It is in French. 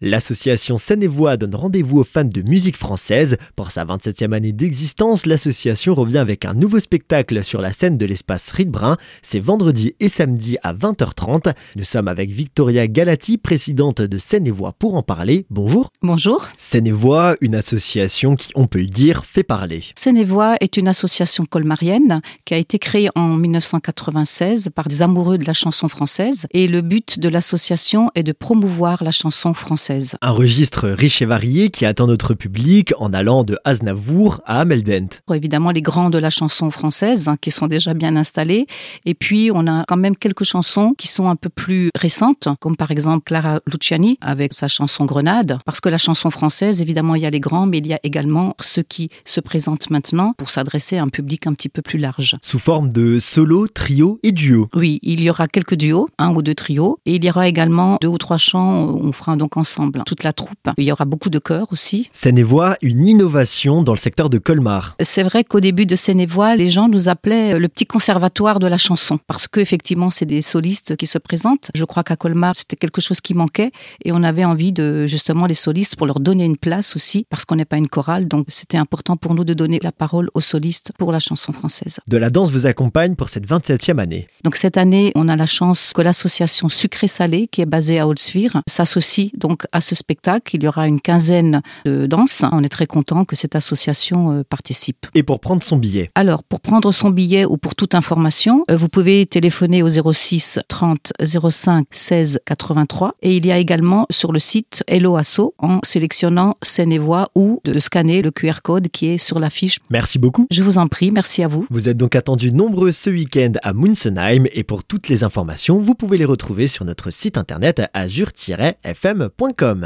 L'association Seine-et-Voix donne rendez-vous aux fans de musique française. Pour sa 27e année d'existence, l'association revient avec un nouveau spectacle sur la scène de l'espace Riedbrun. C'est vendredi et samedi à 20h30. Nous sommes avec Victoria Galati, présidente de Seine-et-Voix pour en parler. Bonjour. Bonjour. Seine-et-Voix, une association qui, on peut le dire, fait parler. Seine-et-Voix est une association colmarienne qui a été créée en 1996 par des amoureux de la chanson française et le but de l'association est de promouvoir la chanson française. Un registre riche et varié qui attend notre public en allant de Aznavour à Amelbent. Évidemment, les grands de la chanson française hein, qui sont déjà bien installés. Et puis, on a quand même quelques chansons qui sont un peu plus récentes, comme par exemple Clara Luciani avec sa chanson Grenade. Parce que la chanson française, évidemment, il y a les grands, mais il y a également ceux qui se présentent maintenant pour s'adresser à un public un petit peu plus large. Sous forme de solo, trio et duo. Oui, il y aura quelques duos, un ou deux trios. Et il y aura également deux ou trois chants, on fera donc ensemble toute la troupe. Il y aura beaucoup de chœurs aussi. Seine-et-Voix, une innovation dans le secteur de Colmar. C'est vrai qu'au début de Seine-et-Voix, les gens nous appelaient le petit conservatoire de la chanson parce que effectivement, c'est des solistes qui se présentent. Je crois qu'à Colmar, c'était quelque chose qui manquait et on avait envie de justement les solistes pour leur donner une place aussi parce qu'on n'est pas une chorale. Donc c'était important pour nous de donner la parole aux solistes pour la chanson française. De la danse vous accompagne pour cette 27e année. Donc cette année, on a la chance que l'association Sucré-Salé qui est basée à Holzwir s'associe donc à ce spectacle. Il y aura une quinzaine de danses. On est très content que cette association euh, participe. Et pour prendre son billet? Alors, pour prendre son billet ou pour toute information, euh, vous pouvez téléphoner au 06 30 05 16 83. Et il y a également sur le site Hello Asso en sélectionnant scène et voix ou de scanner le QR code qui est sur l'affiche. Merci beaucoup. Je vous en prie, merci à vous. Vous êtes donc attendus nombreux ce week-end à Munsenheim et pour toutes les informations, vous pouvez les retrouver sur notre site internet azur-fm.com. Welcome.